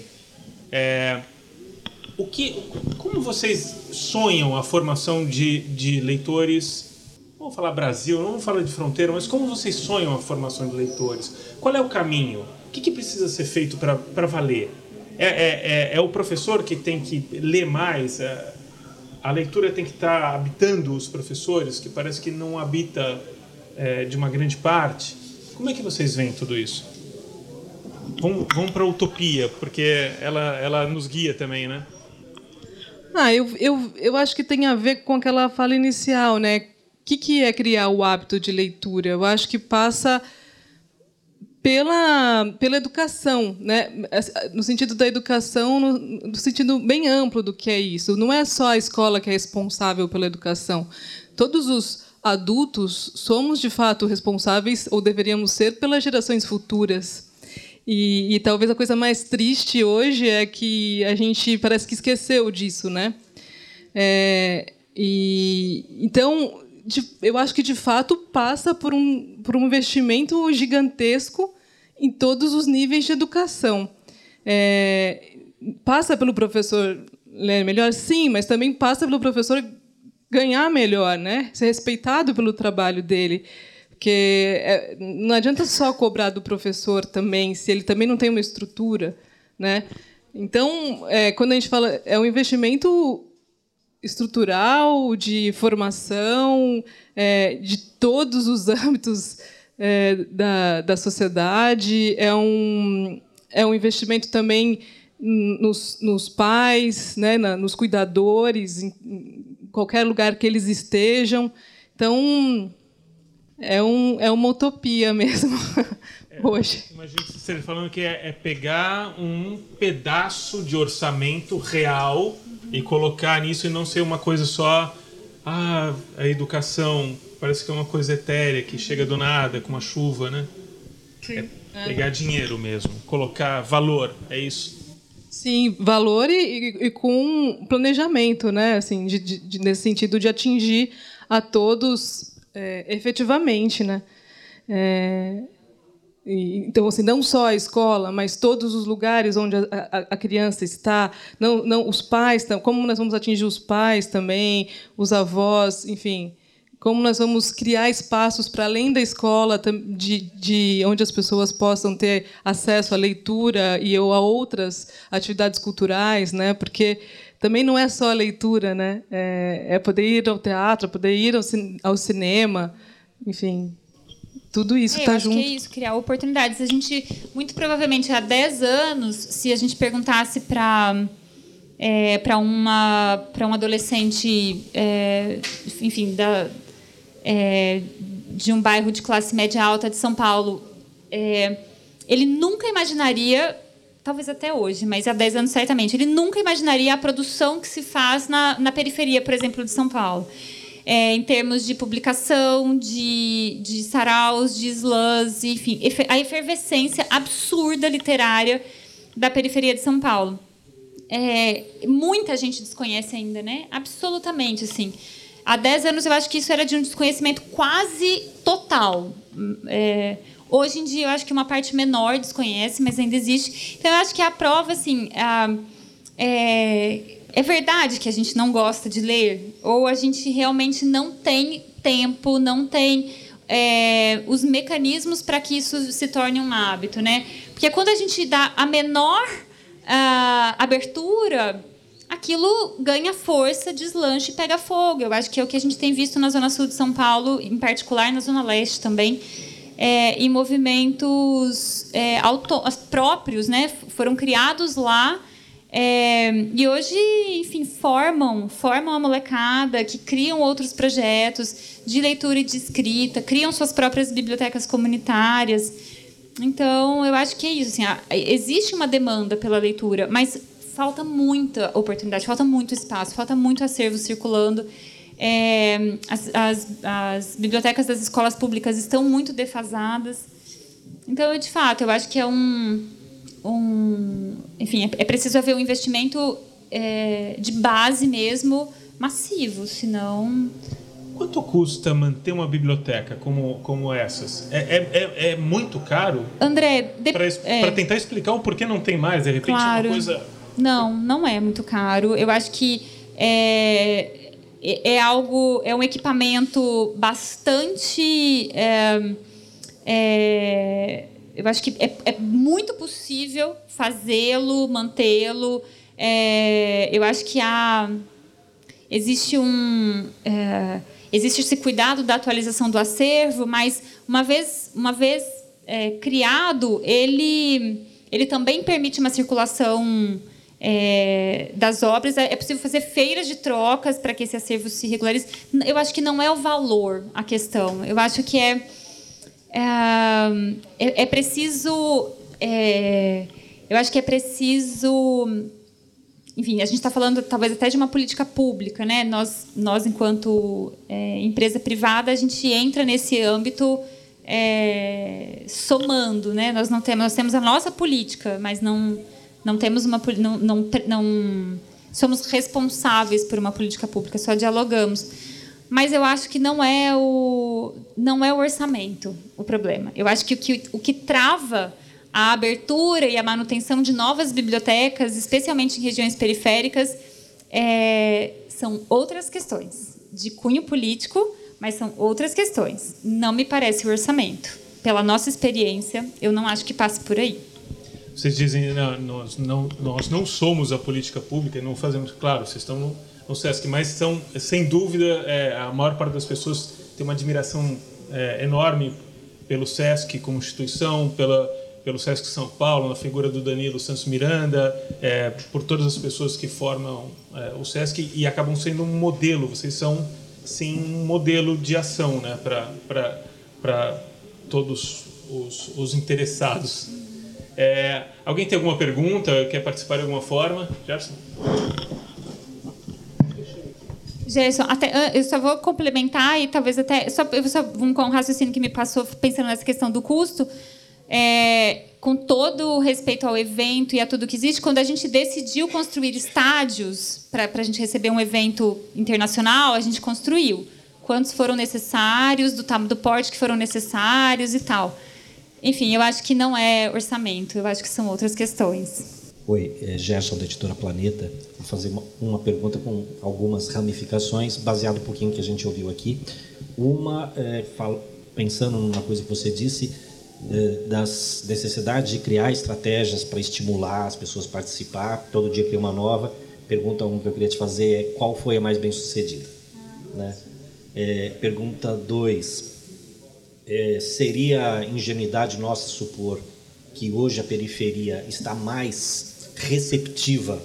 é, o que, como vocês sonham a formação de, de leitores? Vamos falar Brasil, não vamos falar de fronteira, mas como vocês sonham a formação de leitores? Qual é o caminho? O que, que precisa ser feito para valer? É, é, é, é, o professor que tem que ler mais? É, a leitura tem que estar tá habitando os professores, que parece que não habita é, de uma grande parte? Como é que vocês veem tudo isso? Vamos, vamos para a utopia, porque ela, ela nos guia também, né? Ah, eu, eu, eu acho que tem a ver com aquela fala inicial, né? O que, que é criar o hábito de leitura? Eu acho que passa pela, pela educação, né? no sentido da educação, no, no, sentido bem amplo do que é isso. Não é só a escola que é responsável pela educação. Todos os adultos somos, de fato, responsáveis, ou deveríamos ser, pelas gerações futuras. E, e, talvez a coisa mais triste hoje é que a gente parece que esqueceu disso, né? É, e então eu acho que de fato passa por um por um investimento gigantesco em todos os níveis de educação. É, passa pelo professor ler melhor, sim, mas também passa pelo professor ganhar melhor, né? Ser respeitado pelo trabalho dele. Porque é, não adianta só cobrar do professor também, se ele também não tem uma estrutura. Né? Então, é, quando a gente fala, é um investimento estrutural, de formação, é, de todos os âmbitos é, da, da sociedade, é um, é um investimento também nos, nos pais, né, na, nos cuidadores, em, em qualquer lugar que eles estejam. Então, é, um, é uma utopia mesmo é, hoje. Imagina você falando que é, é, pegar um pedaço de orçamento real e colocar nisso e não ser uma coisa só. Ah, a educação parece que é uma coisa etérea que chega do nada, com uma chuva, né? Sim. É pegar dinheiro mesmo, colocar valor, é isso. Sim, valor e, e, e com planejamento, né? Assim, de, de, nesse sentido de atingir a todos é, efetivamente, né? É, então, assim, não só a escola, mas todos os lugares onde a, a, a criança está, não, não os pais, como nós vamos atingir os pais também, os avós, enfim, como nós vamos criar espaços para além da escola, de, de onde as pessoas possam ter acesso à leitura e ou a outras atividades culturais, né? Porque também não é só a leitura, né? É, é poder ir ao teatro, poder ir ao, ao cinema, enfim. Tudo isso está é, junto. Que é isso, criar oportunidades. A gente, muito provavelmente, há 10 anos, se a gente perguntasse para é, para uma para um adolescente, é, enfim, da, é, de um bairro de classe média alta de São Paulo, é, ele nunca imaginaria talvez até hoje, mas há 10 anos certamente, ele nunca imaginaria a produção que se faz na, na periferia, por exemplo, de São Paulo. É, em termos de publicação, de, de saraus, de slams, enfim, a efervescência absurda literária da periferia de São Paulo. É, muita gente desconhece ainda, né? Absolutamente, assim. Há 10 anos eu acho que isso era de um desconhecimento quase total. É, Hoje em dia, eu acho que uma parte menor desconhece, mas ainda existe. Então, eu acho que a prova, assim, a, é, é verdade que a gente não gosta de ler? Ou a gente realmente não tem tempo, não tem é, os mecanismos para que isso se torne um hábito, né? Porque quando a gente dá a menor a, abertura, aquilo ganha força, deslancha e pega fogo. Eu acho que é o que a gente tem visto na Zona Sul de São Paulo, em particular na Zona Leste também, é, em movimentos é, auto, próprios, né? foram criados lá. É, e hoje, enfim, formam, formam a molecada que criam outros projetos de leitura e de escrita, criam suas próprias bibliotecas comunitárias. Então, eu acho que é isso. Assim, existe uma demanda pela leitura, mas falta muita oportunidade, falta muito espaço, falta muito acervo circulando. É, as, as, as, bibliotecas das escolas públicas estão muito defasadas. Então, de fato, eu acho que é um. um enfim, é, é preciso haver um investimento é, de base mesmo, massivo, senão. Quanto custa manter uma biblioteca como, como essas? É, é, é, é muito caro? André, de... para é. tentar explicar o porquê não tem mais, de repente claro. é uma coisa. Não, não é muito caro. Eu acho que é, é, algo, é um equipamento bastante. É, é, eu acho que é, é muito possível fazê-lo, mantê-lo. É, eu acho que há existe um é, existe esse cuidado da atualização do acervo, mas uma vez uma vez criado ele ele também permite uma circulação é, das obras. É, é possível fazer feiras de trocas para que esse acervo se regularize. Eu acho que não é o valor a questão. Eu acho que é, é, é, é preciso. É, eu acho que é preciso. Enfim, a gente está falando talvez até de uma política pública, né? Nós, nós enquanto é, empresa privada, a gente entra nesse âmbito somando, né? Nós não temos, nós temos a nossa política, mas não não temos uma não, não, não somos responsáveis por uma política pública, só dialogamos. Mas eu acho que não é o não é o orçamento o problema. Eu acho que o que, o que trava a abertura e a manutenção de novas bibliotecas, especialmente em regiões periféricas, é, são outras questões de cunho político, mas são outras questões. Não me parece o orçamento. Pela nossa experiência, eu não acho que passe por aí. Vocês dizem, não, nós, não, nós não somos a política pública, não fazemos, claro, vocês estão no SESC, mas são, sem dúvida, é, a maior parte das pessoas tem uma admiração é, enorme pelo SESC como instituição, pela, pelo SESC São Paulo, na figura do Danilo Santos Miranda, é, por todas as pessoas que formam é, o SESC e acabam sendo um modelo, vocês são, sim, um modelo de ação né, para todos os, os interessados é, alguém tem alguma pergunta? Quer participar de alguma forma? Gerson? Gerson, até, eu só vou complementar e talvez até. Só, eu só um, um raciocínio que me passou pensando nessa questão do custo. É, com todo o respeito ao evento e a tudo que existe, quando a gente decidiu construir estádios para a gente receber um evento internacional, a gente construiu. Quantos foram necessários, do, do porte que foram necessários e tal. Enfim, eu acho que não é orçamento, eu acho que são outras questões. Oi, é Gerson da Editora Planeta. Vou fazer uma, uma pergunta com algumas ramificações, baseado um pouquinho que a gente ouviu aqui. Uma, é, pensando numa coisa que você disse, é, das necessidades de criar estratégias para estimular as pessoas a participar, todo dia cria uma nova. Pergunta um que eu queria te fazer é qual foi a mais bem sucedida? Né? É, pergunta dois, é, seria ingenuidade nossa supor que hoje a periferia está mais receptiva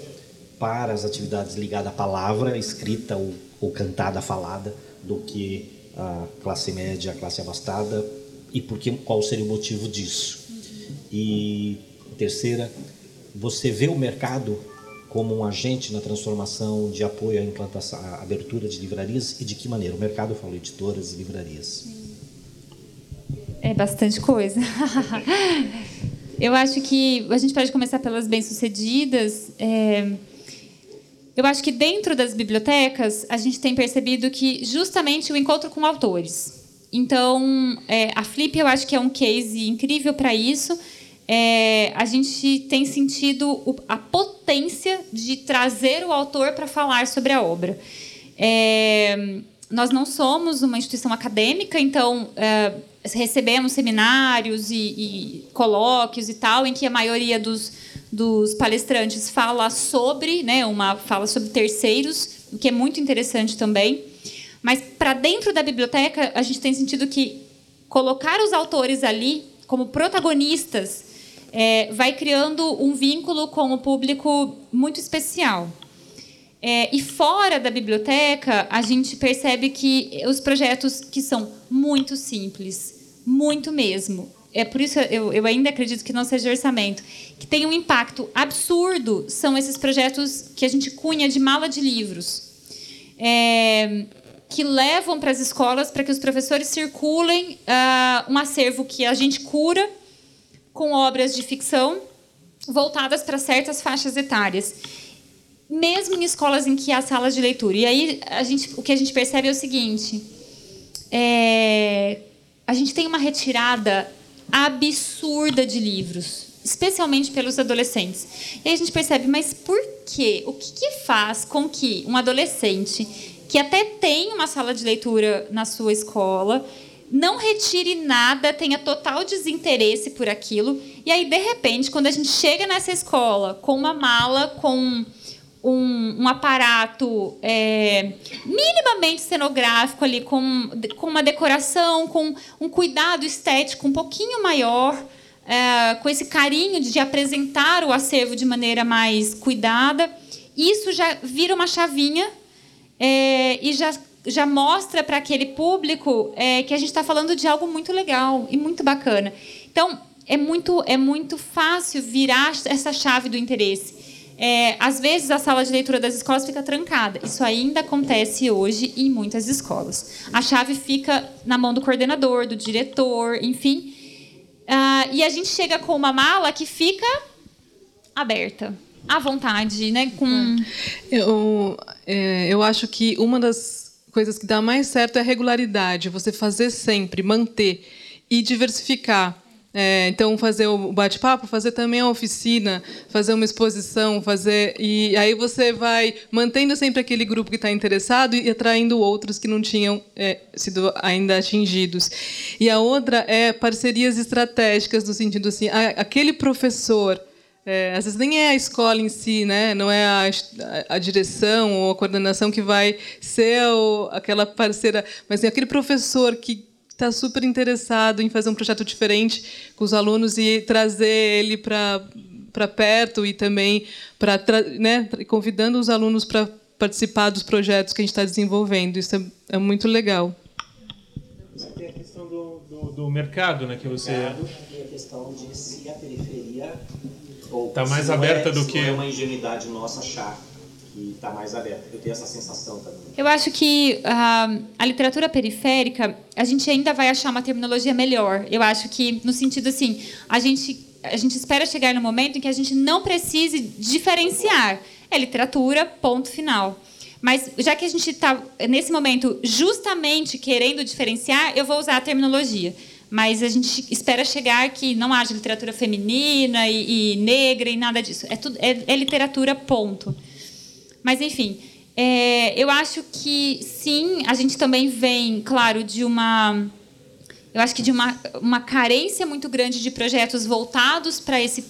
para as atividades ligadas à palavra escrita ou, ou cantada, falada, do que a classe média, a classe abastada, e porque, qual seria o motivo disso? E terceira, você vê o mercado como um agente na transformação de apoio à implantação, à abertura de livrarias e de que maneira? O mercado, eu falo, editoras e livrarias. É bastante coisa. eu acho que a gente pode começar pelas bem-sucedidas. É... Eu acho que dentro das bibliotecas a gente tem percebido que justamente o encontro com autores. Então, é, a Flip eu acho que é um case incrível para isso. É, a gente tem sentido a potência de trazer o autor para falar sobre a obra. É, nós não somos uma instituição acadêmica, então é, recebemos seminários e, e, colóquios e tal, em que a maioria dos, dos palestrantes fala sobre, né, uma fala sobre terceiros, o que é muito interessante também. Mas para dentro da biblioteca, a gente tem sentido que colocar os autores ali como protagonistas é, vai criando um vínculo com o público muito especial. É, e fora da biblioteca, a gente percebe que os projetos que são muito simples, muito mesmo, é por isso eu, eu ainda acredito que não seja orçamento, que tem um impacto absurdo, são esses projetos que a gente cunha de mala de livros. É, que levam para as escolas para que os professores circulem uh, um acervo que a gente cura com obras de ficção voltadas para certas faixas etárias, mesmo em escolas em que há salas de leitura. E aí a gente, o que a gente percebe é o seguinte: é, a gente tem uma retirada absurda de livros, especialmente pelos adolescentes. E aí a gente percebe, mas por quê? O que, que faz com que um adolescente que até tem uma sala de leitura na sua escola não retire nada, tenha total desinteresse por aquilo. E aí, de repente, quando a gente chega nessa escola com uma mala, com um, um aparato é, minimamente cenográfico ali, com, com uma decoração, com um cuidado estético um pouquinho maior, é, com esse carinho de, de apresentar o acervo de maneira mais cuidada, isso já vira uma chavinha é, e já já mostra para aquele público é, que a gente está falando de algo muito legal e muito bacana. Então, é muito, é muito fácil virar essa chave do interesse. É, às vezes, a sala de leitura das escolas fica trancada. Isso ainda acontece hoje em muitas escolas. A chave fica na mão do coordenador, do diretor, enfim. Ah, e a gente chega com uma mala que fica aberta, à vontade, né? Com... Eu, é, eu acho que uma das coisas que dá mais certo é a regularidade, você fazer sempre, manter e diversificar. É, então fazer o bate-papo, fazer também a oficina, fazer uma exposição, fazer e aí você vai mantendo sempre aquele grupo que está interessado e atraindo outros que não tinham é, sido ainda atingidos. E a outra é parcerias estratégicas no sentido assim, aquele professor é, às vezes nem é a escola em si, né? não é a, a, a direção ou a coordenação que vai ser o, aquela parceira, mas é aquele professor que está super interessado em fazer um projeto diferente com os alunos e trazer ele para para perto e também para né, convidando os alunos para participar dos projetos que a gente está desenvolvendo. Isso é, é, muito legal. Você tem a questão do, do, do mercado, né, que você. Mercado, e a questão de se a periferia Está mais aberta é, do que. É uma ingenuidade nossa achar que está mais aberta. Eu tenho essa sensação também. Eu acho que uh, a literatura periférica, a gente ainda vai achar uma terminologia melhor. Eu acho que, no sentido assim, a gente, a gente espera chegar no momento em que a gente não precise diferenciar. É literatura, ponto final. Mas já que a gente está, nesse momento, justamente querendo diferenciar, eu vou usar a terminologia mas a gente espera chegar que não haja literatura feminina e, e negra e nada disso. É, tudo, é, é literatura, ponto. Mas, enfim, é, eu acho que, sim, a gente também vem, claro, de uma... Eu acho que de uma, uma carência muito grande de projetos voltados para esse,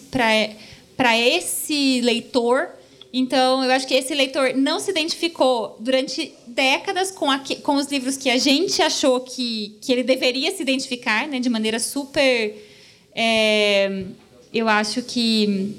esse leitor, então, eu acho que esse leitor não se identificou durante décadas com, a, com os livros que a gente achou que, que ele deveria se identificar, né, de maneira super. É, eu acho que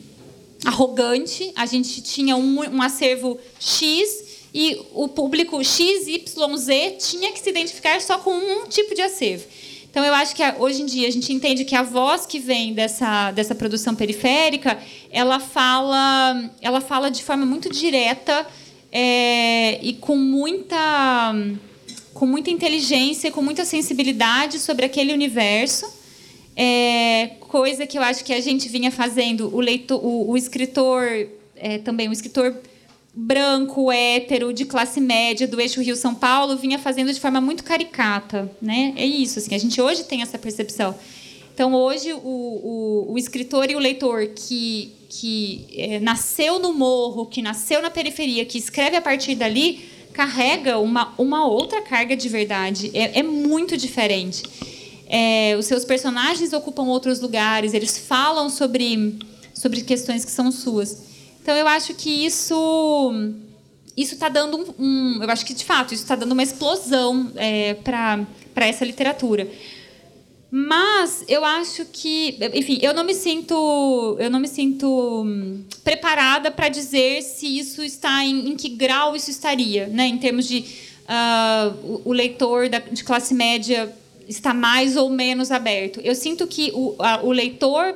arrogante. A gente tinha um, um acervo X e o público X, Y, Z tinha que se identificar só com um tipo de acervo. Então, eu acho que hoje em dia a gente entende que a voz que vem dessa, dessa produção periférica, ela fala, ela fala de forma muito direta é, e com muita, com muita inteligência, com muita sensibilidade sobre aquele universo. É, coisa que eu acho que a gente vinha fazendo, o, leitor, o, o escritor, é, também o escritor branco, hétero, de classe média do eixo Rio-São Paulo vinha fazendo de forma muito caricata. Né? É isso, assim, a gente hoje tem essa percepção. Então, hoje, o, o, o escritor e o leitor que, que é, nasceu no morro, que nasceu na periferia, que escreve a partir dali, carrega uma, uma outra carga de verdade. É, é muito diferente. É, os seus personagens ocupam outros lugares, eles falam sobre sobre questões que são suas. Então eu acho que isso isso está dando um, um, eu acho que de fato isso está dando uma explosão é, para essa literatura. Mas eu acho que, enfim, eu não me sinto, eu não me sinto hum, preparada para dizer se isso está em, em, que grau isso estaria, né? Em termos de uh, o, o, leitor da, de classe média está mais ou menos aberto. Eu sinto que o, a, o leitor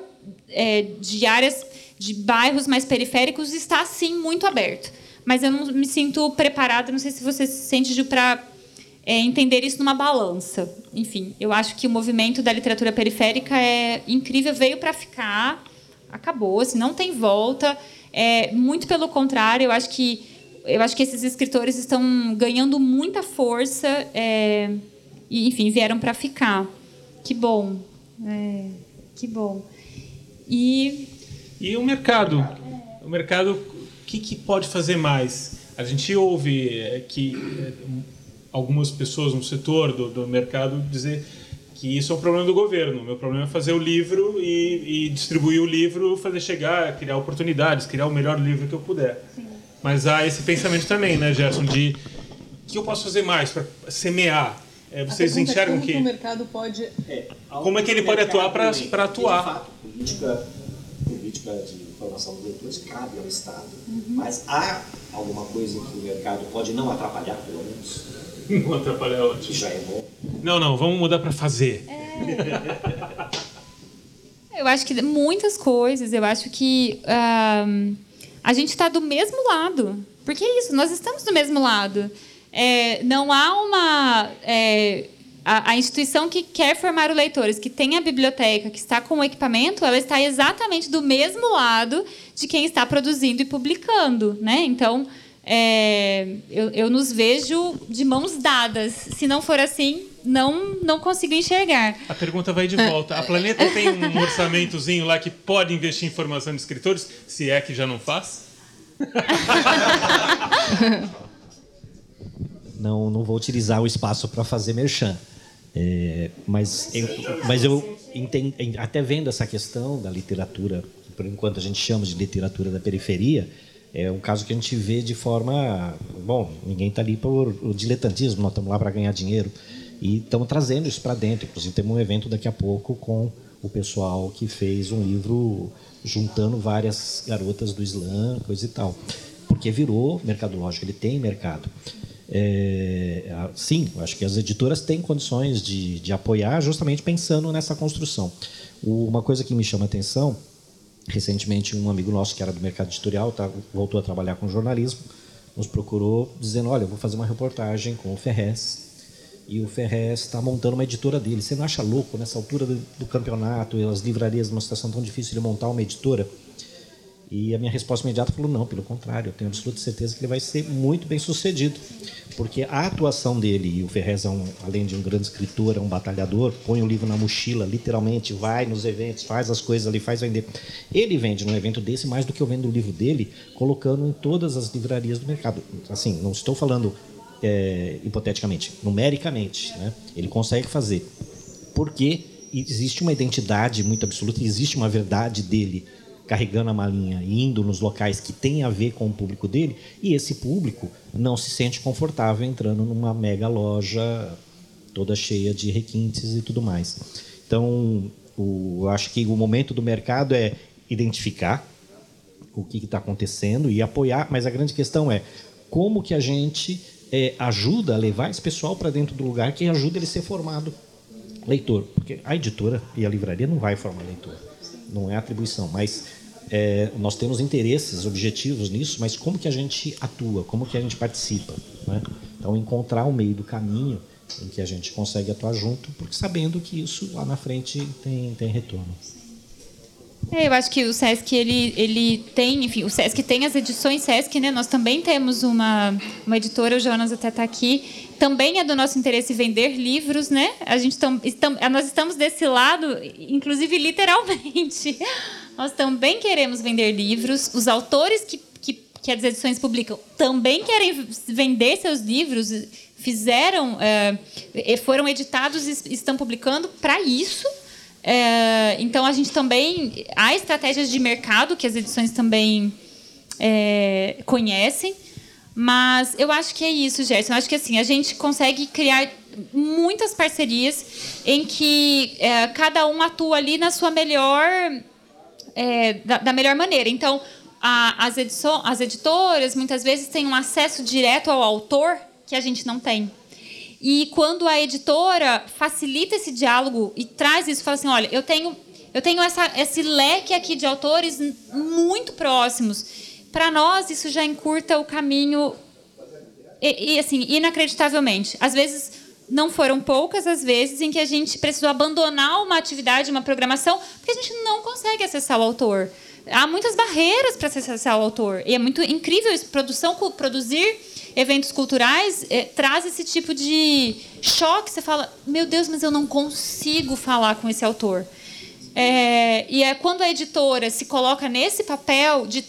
é, de áreas, de bairros mais periféricos está sim muito aberto. Mas eu não me sinto preparada. Não sei se você se sente para é, entender isso numa balança. Enfim, eu acho que o movimento da literatura periférica é incrível, veio para ficar, acabou, assim, não tem volta. É, muito pelo contrário, eu acho que eu acho que esses escritores estão ganhando muita força é, e, enfim, vieram para ficar. Que bom, é, que bom. E e o mercado, o mercado, o que, que pode fazer mais? A gente ouve é, que é, algumas pessoas no setor do, do mercado dizer que isso é um problema do governo. O meu problema é fazer o livro e, e, distribuir o livro, fazer chegar, criar oportunidades, criar o melhor livro que eu puder. Sim. Mas há esse pensamento também, né, Gerson, de o que eu posso fazer mais para semear? É, vocês enxergam como que o mercado pode é, como é que ele pode atuar para atuar? De fato, política, política de formação dos leitores cabe ao Estado, uhum. mas há alguma coisa que o mercado pode não atrapalhar, pelo menos? Não atrapalhar é ótimo. Já é bom. Não, não, vamos mudar para fazer. É. Eu acho que muitas coisas. Eu acho que um, a gente está do mesmo lado. Porque é isso, nós estamos do mesmo lado. É, não há uma. É, a, a, instituição que quer formar os leitores, que tem a biblioteca, que está com o equipamento, ela está exatamente do mesmo lado de quem está produzindo e publicando. Né? Então é, eu, eu nos vejo de mãos dadas. Se não for assim, não não consigo enxergar. A pergunta vai de volta. A Planeta tem um orçamentozinho lá que pode investir em formação de escritores, se é que já não faz? não, não vou utilizar o espaço para fazer merchan. É, mas, eu, mas eu entendo, até vendo essa questão da literatura, por enquanto a gente chama de literatura da periferia, é um caso que a gente vê de forma. Bom, ninguém está ali por o diletantismo, nós estamos lá para ganhar dinheiro. E estamos trazendo isso para dentro. Inclusive, temos um evento daqui a pouco com o pessoal que fez um livro juntando várias garotas do Islã, coisa e tal. Porque virou mercadológico, ele tem mercado. É, sim, acho que as editoras têm condições de, de apoiar justamente pensando nessa construção. Uma coisa que me chama a atenção Recentemente, um amigo nosso que era do mercado editorial tá, voltou a trabalhar com jornalismo, nos procurou dizendo: Olha, eu vou fazer uma reportagem com o Ferrez e o Ferrez está montando uma editora dele. Você não acha louco nessa altura do, do campeonato e as livrarias numa situação tão difícil de montar uma editora? E a minha resposta imediata falou: não, pelo contrário, eu tenho absoluta certeza que ele vai ser muito bem sucedido. Porque a atuação dele, e o Ferrez, é um, além de um grande escritor, é um batalhador, põe o livro na mochila, literalmente, vai nos eventos, faz as coisas ali, faz vender. Ele vende num evento desse mais do que eu vendo o livro dele, colocando em todas as livrarias do mercado. Assim, não estou falando é, hipoteticamente, numericamente. Né? Ele consegue fazer. Porque existe uma identidade muito absoluta, existe uma verdade dele carregando a malinha indo nos locais que tem a ver com o público dele, e esse público não se sente confortável entrando numa mega loja toda cheia de requintes e tudo mais. Então, o, eu acho que o momento do mercado é identificar o que está acontecendo e apoiar, mas a grande questão é como que a gente é, ajuda a levar esse pessoal para dentro do lugar que ajuda ele a ser formado leitor. Porque a editora e a livraria não vai formar leitor não é atribuição, mas é, nós temos interesses, objetivos nisso, mas como que a gente atua, como que a gente participa, né? Então encontrar o meio do caminho em que a gente consegue atuar junto, porque sabendo que isso lá na frente tem, tem retorno. É, eu acho que o Sesc ele, ele tem, enfim, o Sesc tem as edições Sesc, né? Nós também temos uma, uma editora, o Jonas até está aqui. Também é do nosso interesse vender livros, né? A gente tam, estam, nós estamos desse lado, inclusive literalmente. Nós também queremos vender livros. Os autores que, que, que as edições publicam também querem vender seus livros, fizeram, é, foram editados e estão publicando para isso É, então a gente também há estratégias de mercado que as edições também é, conhecem, mas eu acho que é isso, Gerson. Eu acho que assim a gente consegue criar muitas parcerias em que é, cada um atua ali na sua melhor é, da, da, melhor maneira. Então a, as, as editoras muitas vezes têm um acesso direto ao autor que a gente não tem. E quando a editora facilita esse diálogo e traz isso, fala assim, olha, eu tenho eu tenho essa, esse leque aqui de autores muito próximos. Para nós isso já encurta o caminho e, e, assim inacreditavelmente. Às vezes não foram poucas as vezes em que a gente precisou abandonar uma atividade, uma programação, porque a gente não consegue acessar o autor. Há muitas barreiras para acessar o autor. E é muito incrível isso. Produção, produzir eventos culturais é, traz esse tipo de choque. Você fala, meu Deus, mas eu não consigo falar com esse autor. É, e é quando a editora se coloca nesse papel de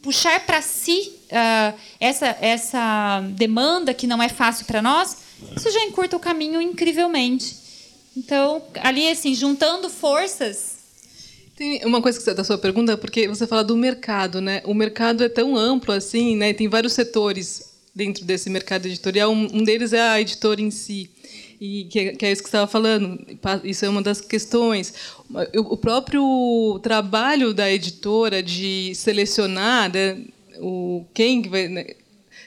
puxar para si uh, essa, essa demanda que não é fácil para nós, isso já encurta o caminho incrivelmente. Então, ali, assim, juntando forças. Tem uma coisa da sua pergunta, porque você fala do mercado, né? O mercado é tão amplo assim, né? Tem vários setores dentro desse mercado editorial. Um deles é a editora em si. E que, é, isso que estava falando. Isso é uma das questões. O próprio trabalho da editora de selecionar né, o quem vai né,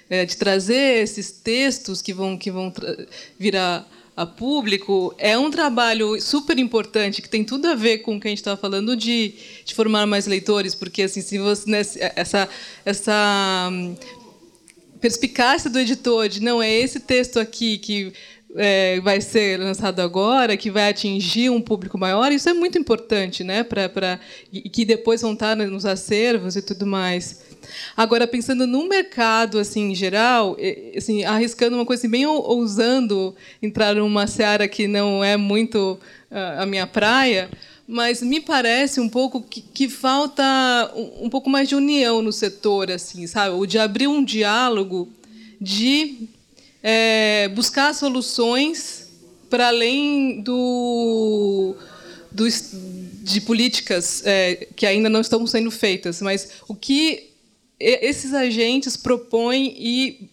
é, de trazer esses textos que vão que vão virar a público é um trabalho super importante que tem tudo a ver com o que a gente estava falando de, de formar mais leitores porque assim se você né, essa essa perspicácia do editor de não é esse texto aqui que é, vai ser lançado agora, que vai atingir um público maior, isso é muito importante, né? Pra, pra, e que depois vão estar nos acervos e tudo mais. Agora, pensando no mercado assim, em geral, assim, arriscando uma coisa assim, bem ousando entrar numa seara que não é muito uh, a minha praia, mas me parece um pouco que, que falta um, um, pouco mais de união no setor, assim, sabe? O de abrir um diálogo, de é, buscar soluções para além do, do, de políticas é, que ainda não estão sendo feitas, mas o que esses agentes propõem e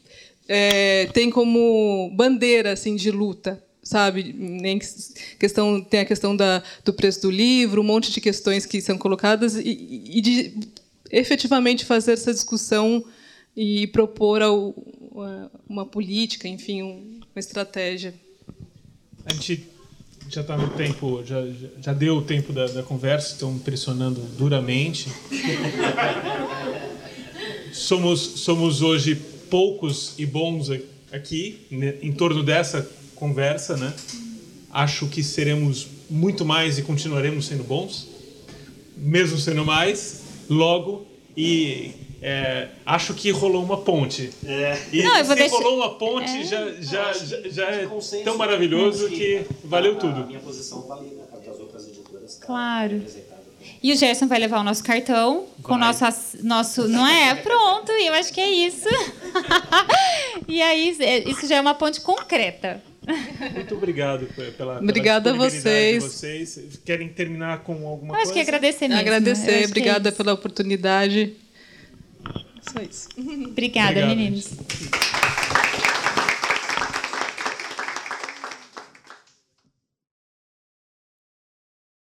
é, tem como bandeira assim de luta sabe? Nem questão tem a questão da, do preço do livro, um monte de questões que são colocadas e, e de efetivamente fazer essa discussão e propor uma, uma política, enfim, uma estratégia. A gente já está no tempo, já, já deu o tempo da, da conversa, estão pressionando duramente. somos, somos hoje poucos e bons aqui, né, em torno dessa conversa, né? Acho que seremos muito mais e continuaremos sendo bons, mesmo sendo mais, logo. E é, acho que rolou uma ponte. É. E Não, se deixar... rolou uma ponte, é. já, já, já, já é tão maravilhoso que valeu tudo. A minha posição vale das outras editoras. Claro. E o Gerson vai levar o nosso cartão vai. com o nosso, nosso. Não é? Pronto, eu acho que é isso. e aí, é, isso já é uma ponte concreta. Muito obrigado pela, Obrigada pela a vocês. vocês. Querem terminar com alguma Acho coisa? que agradecer mesmo. Agradecer, obrigada é pela oportunidade. Só isso. Obrigada, Obrigado, meninos. Gente.